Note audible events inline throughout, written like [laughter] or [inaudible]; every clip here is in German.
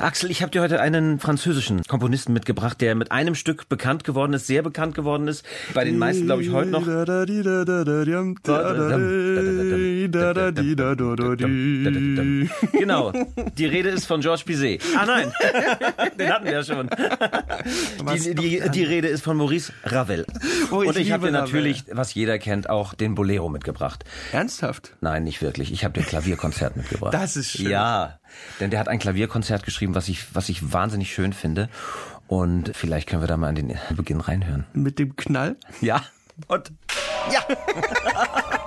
Axel, ich habe dir heute einen französischen Komponisten mitgebracht, der mit einem Stück bekannt geworden ist, sehr bekannt geworden ist. Bei den meisten, glaube ich, heute noch. Genau. Die Rede ist von Georges Bizet. Ah nein, [laughs] den hatten wir ja schon. Die, die, die Rede ist von Maurice Ravel. Oh, ich Und ich habe dir natürlich, was jeder kennt, auch den Bolero mitgebracht. Ernsthaft? Nein, nicht wirklich. Ich habe dir ein Klavierkonzert mitgebracht. Das ist schön. Ja, denn der hat ein Klavierkonzert geschrieben, was ich, was ich wahnsinnig schön finde. Und vielleicht können wir da mal an den Beginn reinhören. Mit dem Knall? Ja. Und ja. [laughs]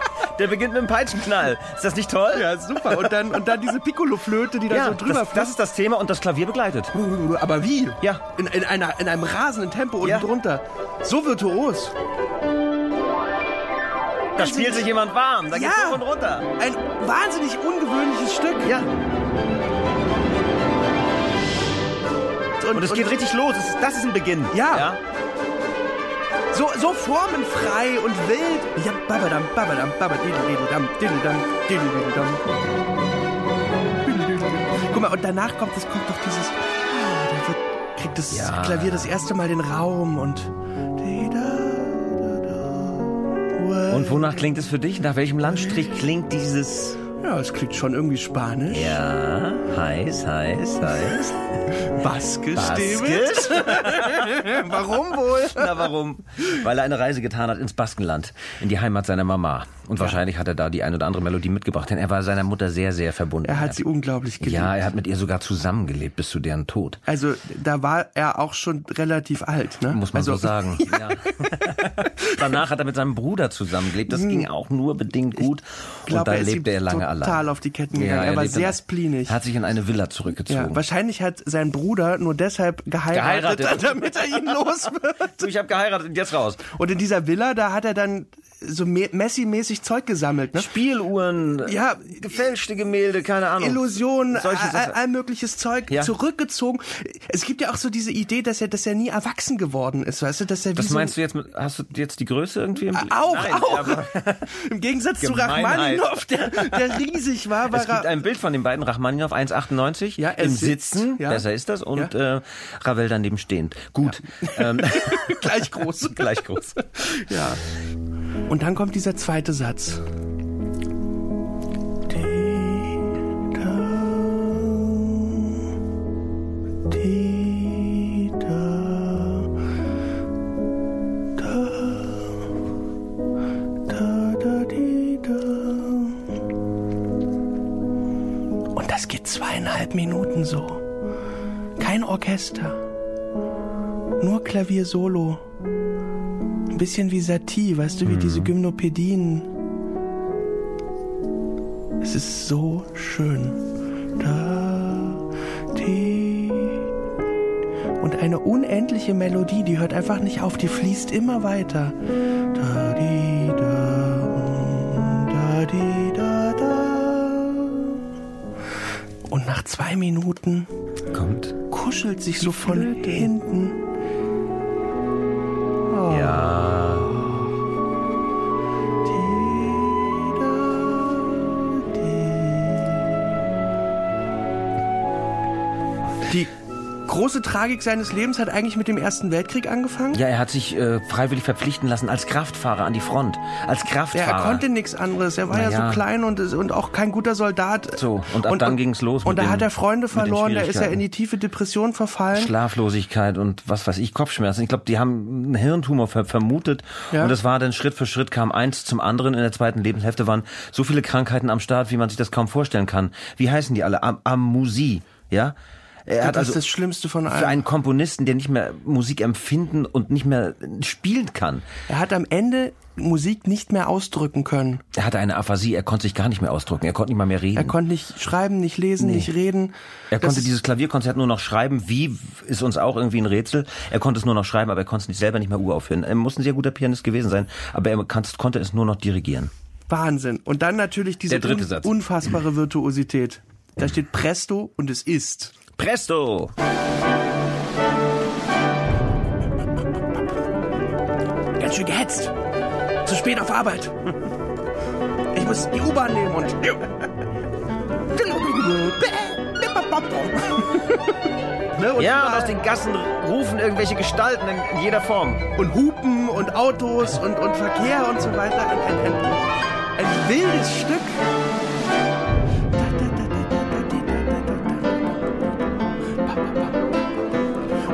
Der beginnt mit dem Peitschenknall. Ist das nicht toll? Ja, super. Und dann, und dann diese Piccolo-Flöte, die da Ja, so drüber das, das ist das Thema und das Klavier begleitet. fließt. Aber wie? Ja. In, in, einer, in einem rasenden Tempo unten Ja. drunter. So virtuos. Da spielt sich jemand warm. Da geht's Ja. hoch und runter. Ein wahnsinnig ungewöhnliches Stück. Ja. Und es geht richtig los. Das ist ein Beginn. Ja. ja. So, so formenfrei und wild. Ja, babadam, babadam, babadideldam, dideldam, dideldam. Guck mal, und danach kommt, es kommt doch dieses, da wird, kriegt das Ja. Klavier das erste Mal den Raum und Und wonach klingt es für dich? Nach welchem Landstrich klingt dieses... ja, es klingt schon irgendwie spanisch. Ja, heiß, heiß, heiß. Baskisch, Baskisch? [laughs] Warum wohl? Na, warum? Weil er eine Reise getan hat ins Baskenland, in die Heimat seiner Mama. Und wahrscheinlich hat er da die ein oder andere Melodie mitgebracht, denn er war seiner Mutter sehr, sehr verbunden. Er hat sie unglaublich geliebt. ja, er hat mit ihr sogar zusammengelebt bis zu deren Tod. Also, da war er auch schon relativ alt, ne? Muss man also, so sagen. [laughs] Ja. Danach hat er mit seinem Bruder zusammengelebt. Das ging auch nur bedingt gut. Ich glaube, und da lebte er lange total auf die Ketten gegangen. er war lebte sehr in- spleenig. Hat sich in eine Villa Ja, zurückgezogen. wahrscheinlich hat sein Bruder nur deshalb geheiratet, Geheiratet. [laughs] damit er ihn los [laughs] wird. so, ich habe geheiratet und jetzt raus. Und in dieser Villa, da hat er dann so Me- Messi-mäßig Zeug gesammelt, ne? Spieluhren, Ja. gefälschte Gemälde, keine Ahnung. Illusionen, all, all mögliches Zeug Ja. zurückgezogen. Es gibt ja auch so diese Idee, dass er, dass er nie erwachsen geworden ist, weißt du, dass er wie Was so meinst du jetzt mit, hast du jetzt die Größe irgendwie im auch, Nein, auch. aber [laughs] Im Gegensatz zu. Rachmaninoff, der, der riesig war, war es gibt ein Bild von den beiden, Rachmaninoff 1,98, Ja, im sitzt, Sitzen, ja. besser ist das, und äh, Ravel daneben stehend. Gut, ähm, [laughs] gleich groß. [laughs] gleich groß. Ja. Und dann kommt dieser zweite Satz. Und das geht zweieinhalb Minuten so. Kein Orchester. Nur Klavier solo. Ein bisschen wie Satie, weißt du, wie diese Gymnopädien. Es ist so schön. Da, die. Und eine unendliche Melodie, die hört einfach nicht auf, die fließt immer weiter. Da, die, da, da, die, da, da. Und nach zwei Minuten Kommt. kuschelt sich so von hinten. Die große Tragik seines Lebens hat eigentlich mit dem Ersten Weltkrieg angefangen. Ja, er hat sich äh, freiwillig verpflichten lassen als Kraftfahrer an die Front. Als Ja, Kraftfahrer. er konnte nichts anderes. Er war Na ja, ja. so klein und, und auch kein guter Soldat. So, und ab dann ging's los Und da hat er Freunde verloren, da ist er in die tiefe Depression verfallen. Schlaflosigkeit und was weiß ich, Kopfschmerzen. Ich glaube, die haben einen Hirntumor ver vermutet. Ja. Und das war dann Schritt für Schritt kam eins zum anderen. In der zweiten Lebenshälfte waren so viele Krankheiten am Start, wie man sich das kaum vorstellen kann. Wie heißen die alle? Am Amusie, ja? Er hat das also ist das Schlimmste von für allem. einen Komponisten, der nicht mehr Musik empfinden und nicht mehr spielen kann. Er hat am Ende Musik nicht mehr ausdrücken können. Er hatte eine Aphasie, er konnte sich gar nicht mehr ausdrücken, er konnte nicht mal mehr reden. Er konnte nicht schreiben, nicht lesen, nicht reden. Er Das konnte dieses Klavierkonzert nur noch schreiben. Wie ist uns auch irgendwie ein Rätsel. Er konnte es nur noch schreiben, aber er konnte es nicht selber nicht mehr uraufhören. Er muss ein sehr guter Pianist gewesen sein, aber er konnte es nur noch dirigieren. Wahnsinn. Und dann natürlich diese Satz. unfassbare Virtuosität. Da steht Presto und es ist. Presto! Ganz schön gehetzt. Zu spät auf Arbeit. Ich muss die U-Bahn nehmen und. ne, und, Ja, und aus den Gassen rufen irgendwelche Gestalten in, in jeder Form. und Hupen und Autos und, und Verkehr und so weiter. Ein, ein, ein, ein wildes Stück.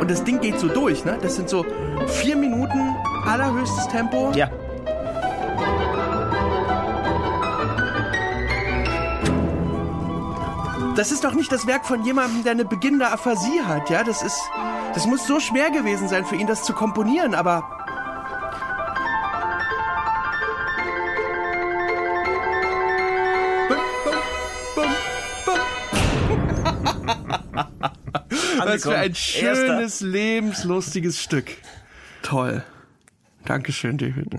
Und das Ding geht so durch, ne? Das sind so vier Minuten allerhöchstes Tempo. Ja. Das ist doch nicht das Werk von jemandem, der eine beginnende Aphasie hat, ja? Das ist, das muss so schwer gewesen sein für ihn, das zu komponieren, aber Was für ein schönes, lebenslustiges Stück. Toll. Dankeschön, David.